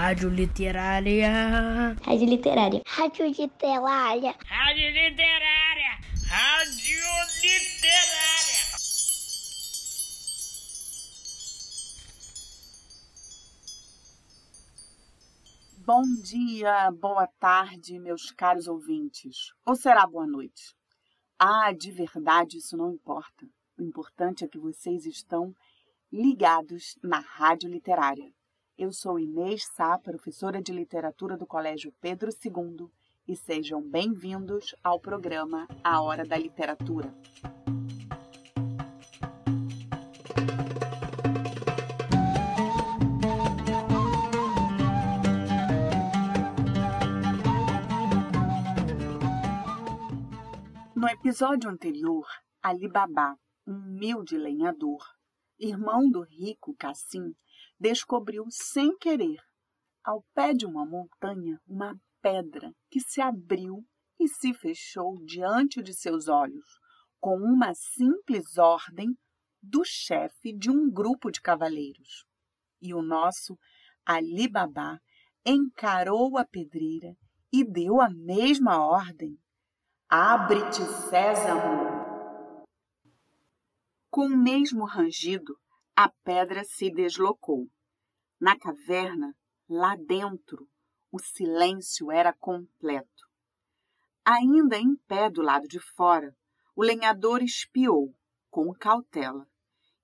Rádio Literária. Rádio Literária. Rádio Literária. Rádio Literária. Rádio Literária. Bom dia, boa tarde, meus caros ouvintes. Ou será boa noite? Ah, de verdade, isso não importa. O importante é que vocês estão ligados na Rádio Literária. Eu sou Inês Sá, professora de literatura do Colégio Pedro II, e sejam bem-vindos ao programa A Hora da Literatura. No episódio anterior, Ali Babá, um humilde lenhador, irmão do rico Cassim, descobriu sem querer, ao pé de uma montanha, uma pedra que se abriu e se fechou diante de seus olhos, com uma simples ordem do chefe de um grupo de cavaleiros. E o nosso Ali Babá encarou a pedreira e deu a mesma ordem. Abre-te, Sésamo! Com o mesmo rangido, a pedra se deslocou. Na caverna, lá dentro, o silêncio era completo. Ainda em pé do lado de fora, o lenhador espiou, com cautela,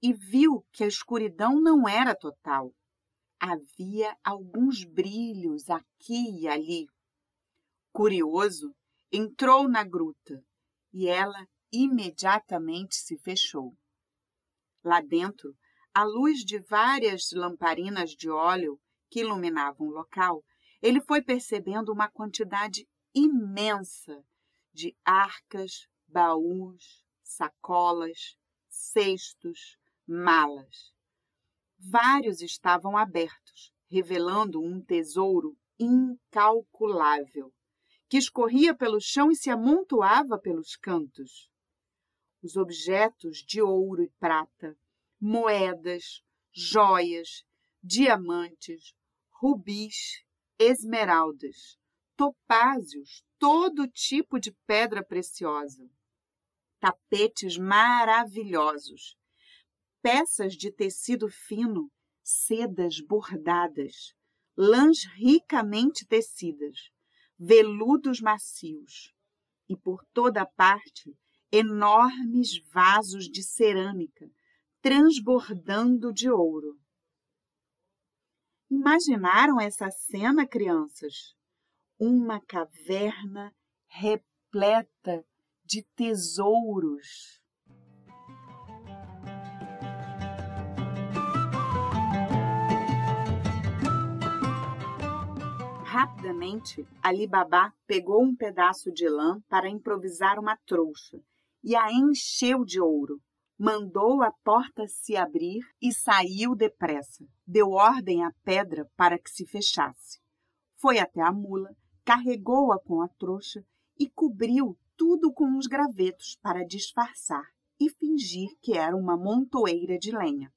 e viu que a escuridão não era total. Havia alguns brilhos aqui e ali. Curioso, entrou na gruta e ela imediatamente se fechou. Lá dentro, à luz de várias lamparinas de óleo que iluminavam o local, ele foi percebendo uma quantidade imensa de arcas, baús, sacolas, cestos, malas. Vários estavam abertos, revelando um tesouro incalculável, que escorria pelo chão e se amontoava pelos cantos. Os objetos de ouro e prata, moedas, joias, diamantes, rubis, esmeraldas, topázios, todo tipo de pedra preciosa, tapetes maravilhosos, peças de tecido fino, sedas bordadas, lãs ricamente tecidas, veludos macios e por toda parte enormes vasos de cerâmica transbordando de ouro. Imaginaram essa cena, crianças? Uma caverna repleta de tesouros. Rapidamente, Ali Babá pegou um pedaço de lã para improvisar uma trouxa e a encheu de ouro. Mandou a porta se abrir e saiu depressa. Deu ordem à pedra para que se fechasse. Foi até a mula, carregou-a com a trouxa e cobriu tudo com uns gravetos para disfarçar e fingir que era uma montoeira de lenha.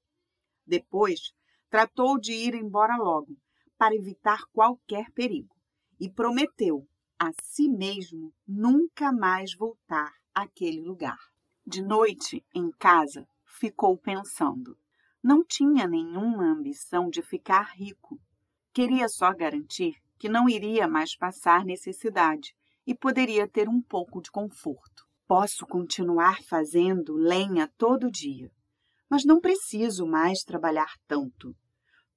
Depois, tratou de ir embora logo, para evitar qualquer perigo, e prometeu a si mesmo nunca mais voltar àquele lugar. De noite, em casa, ficou pensando. Não tinha nenhuma ambição de ficar rico. Queria só garantir que não iria mais passar necessidade e poderia ter um pouco de conforto. Posso continuar fazendo lenha todo dia, mas não preciso mais trabalhar tanto.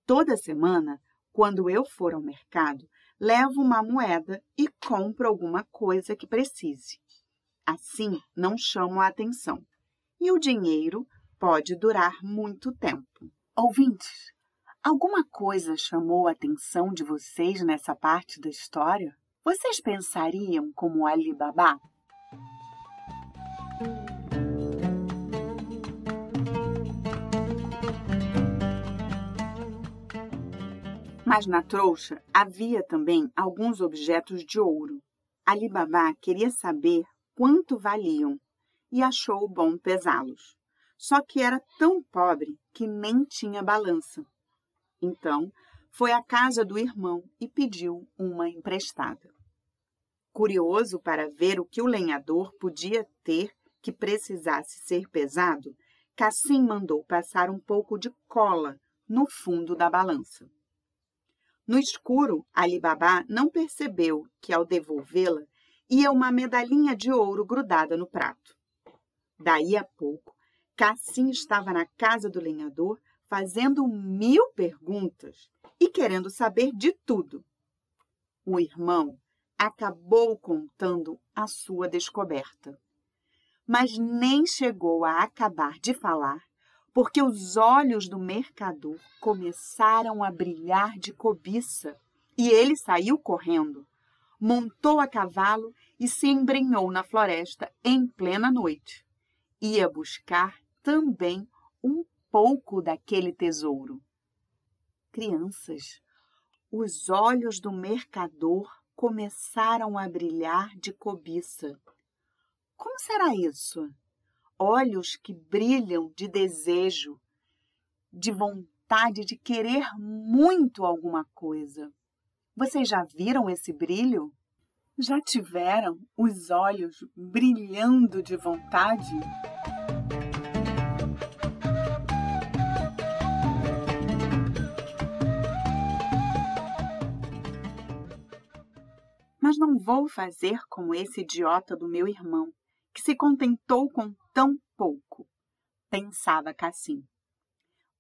Toda semana, quando eu for ao mercado, levo uma moeda e compro alguma coisa que precise. Assim, não chamo a atenção. E o dinheiro pode durar muito tempo. Ouvintes, alguma coisa chamou a atenção de vocês nessa parte da história? Vocês pensariam como Ali Babá? Mas na trouxa havia também alguns objetos de ouro. Ali Babá queria saber quanto valiam e achou bom pesá-los. Só que era tão pobre que nem tinha balança. Então, foi à casa do irmão e pediu uma emprestada. Curioso para ver o que o lenhador podia ter que precisasse ser pesado, Cassim mandou passar um pouco de cola no fundo da balança. No escuro, Ali Babá não percebeu que, ao devolvê-la, ia uma medalhinha de ouro grudada no prato. Daí a pouco, Cassim estava na casa do lenhador fazendo mil perguntas e querendo saber de tudo. O irmão acabou contando a sua descoberta. Mas nem chegou a acabar de falar porque os olhos do mercador começaram a brilhar de cobiça e ele saiu correndo, montou a cavalo e se embrenhou na floresta em plena noite. Ia buscar também um pouco daquele tesouro. Crianças, os olhos do mercador começaram a brilhar de cobiça. Como será isso? olhos que brilham de desejo, de vontade de querer muito alguma coisa. Vocês já viram esse brilho? Já tiveram os olhos brilhando de vontade? Mas não vou fazer como esse idiota do meu irmão, que se contentou com tão pouco, pensava Cassim.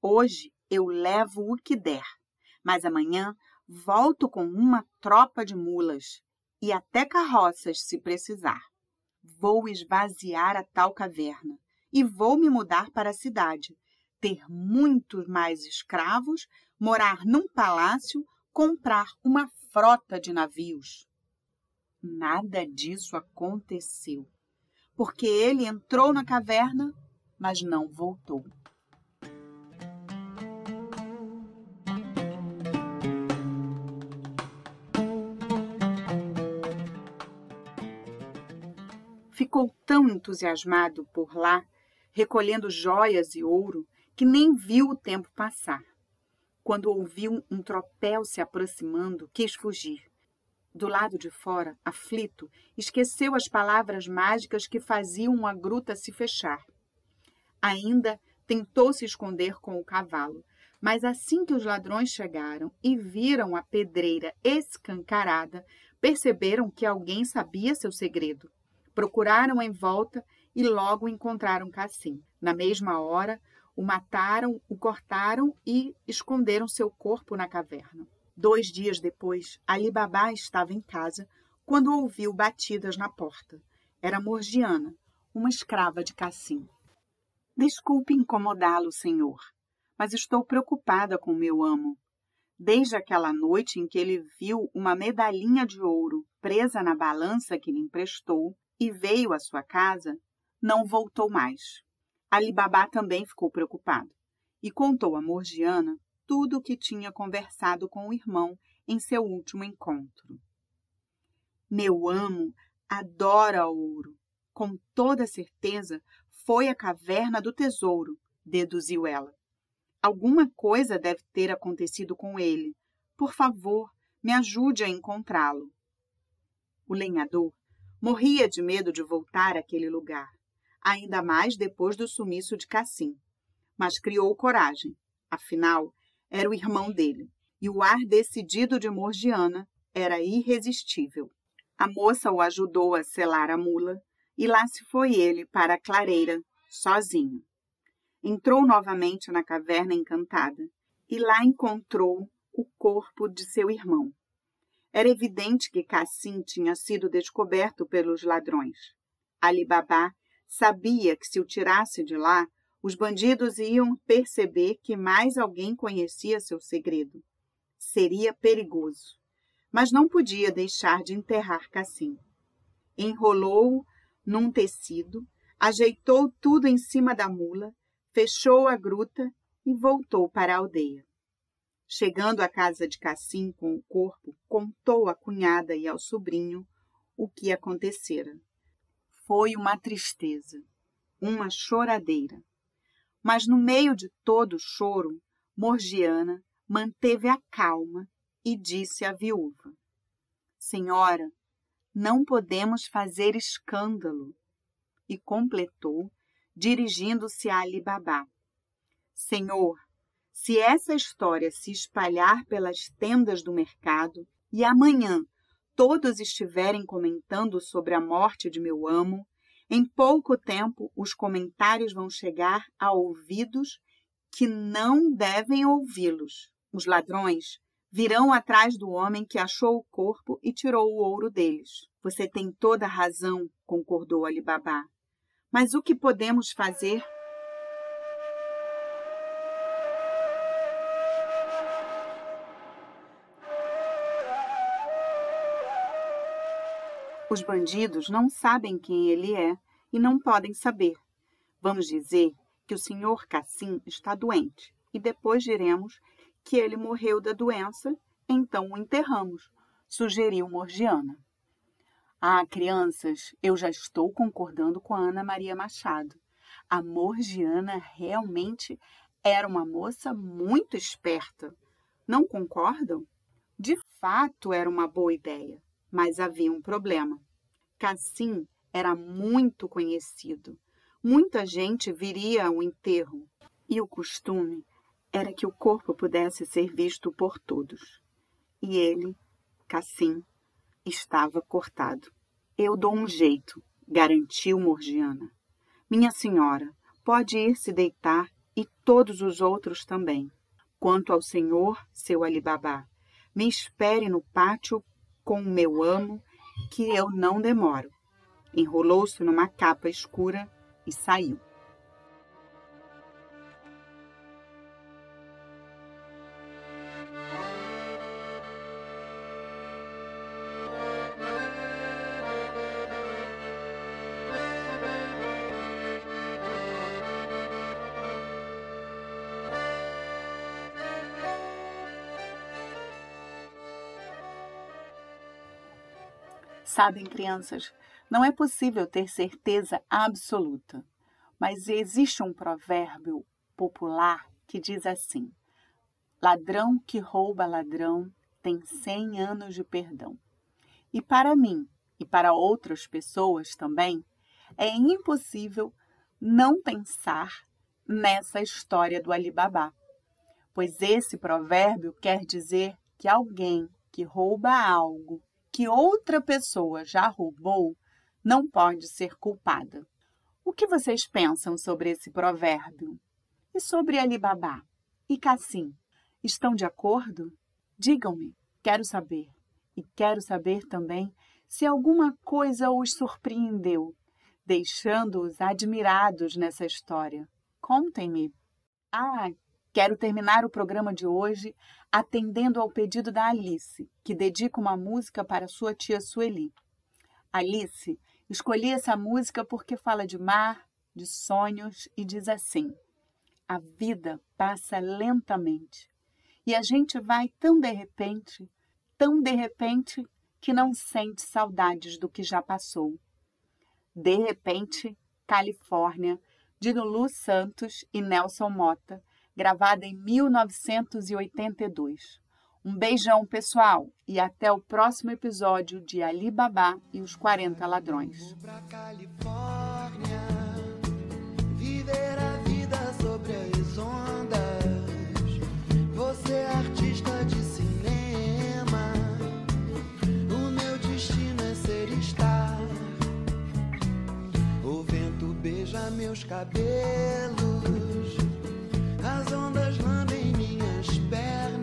Hoje eu levo o que der, mas amanhã volto com uma tropa de mulas e até carroças se precisar. Vou esvaziar a tal caverna e vou me mudar para a cidade, ter muitos mais escravos, morar num palácio, comprar uma frota de navios. Nada disso aconteceu porque ele entrou na caverna, mas não voltou. Ficou tão entusiasmado por lá, recolhendo joias e ouro, que nem viu o tempo passar. Quando ouviu um tropel se aproximando, quis fugir do lado de fora, aflito, esqueceu as palavras mágicas que faziam a gruta se fechar. Ainda tentou se esconder com o cavalo, mas assim que os ladrões chegaram e viram a pedreira escancarada, perceberam que alguém sabia seu segredo. Procuraram em volta e logo encontraram Cassim. Na mesma hora, o mataram, o cortaram e esconderam seu corpo na caverna. Dois dias depois, Ali Babá estava em casa quando ouviu batidas na porta. Era Morgiana, uma escrava de Cassim. Desculpe incomodá-lo, senhor, mas estou preocupada com meu amo. Desde aquela noite em que ele viu uma medalhinha de ouro presa na balança que lhe emprestou e veio à sua casa, não voltou mais. Ali Babá também ficou preocupado e contou a Morgiana tudo o que tinha conversado com o irmão em seu último encontro. Meu amo adora ouro. Com toda certeza foi a caverna do tesouro, deduziu ela. Alguma coisa deve ter acontecido com ele. Por favor, me ajude a encontrá-lo. O lenhador morria de medo de voltar àquele lugar, ainda mais depois do sumiço de Cassim. Mas criou coragem. Afinal, era o irmão dele, e o ar decidido de Morgiana era irresistível. A moça o ajudou a selar a mula, e lá se foi ele para a clareira, sozinho. Entrou novamente na caverna encantada, e lá encontrou o corpo de seu irmão. Era evidente que Cassim tinha sido descoberto pelos ladrões. Ali Babá sabia que se o tirasse de lá, os bandidos iam perceber que mais alguém conhecia seu segredo. Seria perigoso, mas não podia deixar de enterrar Cassim. Enrolou-o num tecido, ajeitou tudo em cima da mula, fechou a gruta e voltou para a aldeia. Chegando à casa de Cassim com o corpo, contou à cunhada e ao sobrinho o que acontecera. Foi uma tristeza, uma choradeira. Mas no meio de todo o choro, Morgiana manteve a calma e disse à viúva: Senhora, não podemos fazer escândalo. E completou, dirigindo-se a Ali Babá: Senhor, se essa história se espalhar pelas tendas do mercado e amanhã todos estiverem comentando sobre a morte de meu amo, em pouco tempo os comentários vão chegar a ouvidos que não devem ouvi-los. Os ladrões virão atrás do homem que achou o corpo e tirou o ouro deles. Você tem toda a razão, concordou Alibabá. Mas o que podemos fazer? Os bandidos não sabem quem ele é e não podem saber. Vamos dizer que o senhor Cassim está doente e depois diremos que ele morreu da doença, então o enterramos, sugeriu Morgiana. Ah, crianças, eu já estou concordando com a Ana Maria Machado. A Morgiana realmente era uma moça muito esperta. Não concordam? De fato, era uma boa ideia, mas havia um problema. Cassim era muito conhecido. Muita gente viria ao enterro e o costume era que o corpo pudesse ser visto por todos. E ele, Cassim, estava cortado. Eu dou um jeito, garantiu Morgiana. Minha senhora, pode ir se deitar e todos os outros também. Quanto ao senhor, seu Alibabá, me espere no pátio com o meu amo, que eu não demoro. Enrolou-se numa capa escura e saiu. Sabem, crianças, não é possível ter certeza absoluta, mas existe um provérbio popular que diz assim: ladrão que rouba ladrão tem cem anos de perdão. E para mim, e para outras pessoas também, é impossível não pensar nessa história do Alibabá, pois esse provérbio quer dizer que alguém que rouba algo que outra pessoa já roubou não pode ser culpada. O que vocês pensam sobre esse provérbio? E sobre Alibabá e Cassim? Estão de acordo? Digam-me, quero saber. E quero saber também se alguma coisa os surpreendeu, deixando-os admirados nessa história. Contem-me. Ah, Quero terminar o programa de hoje atendendo ao pedido da Alice, que dedica uma música para sua tia Sueli. Alice, escolhi essa música porque fala de mar, de sonhos e diz assim: A vida passa lentamente e a gente vai tão de repente, tão de repente que não sente saudades do que já passou. De repente, Califórnia, de Lulu Santos e Nelson Mota, gravada em 1982. Um beijão, pessoal, e até o próximo episódio de Ali Babá e os 40 Ladrões. meus cabelos. As ondas lambem minhas pernas.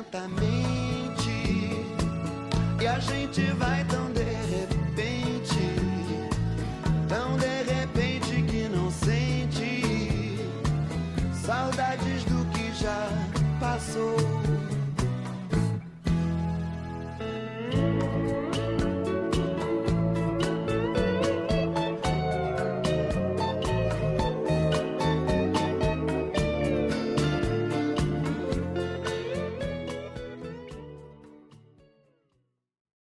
Lentamente e a gente vai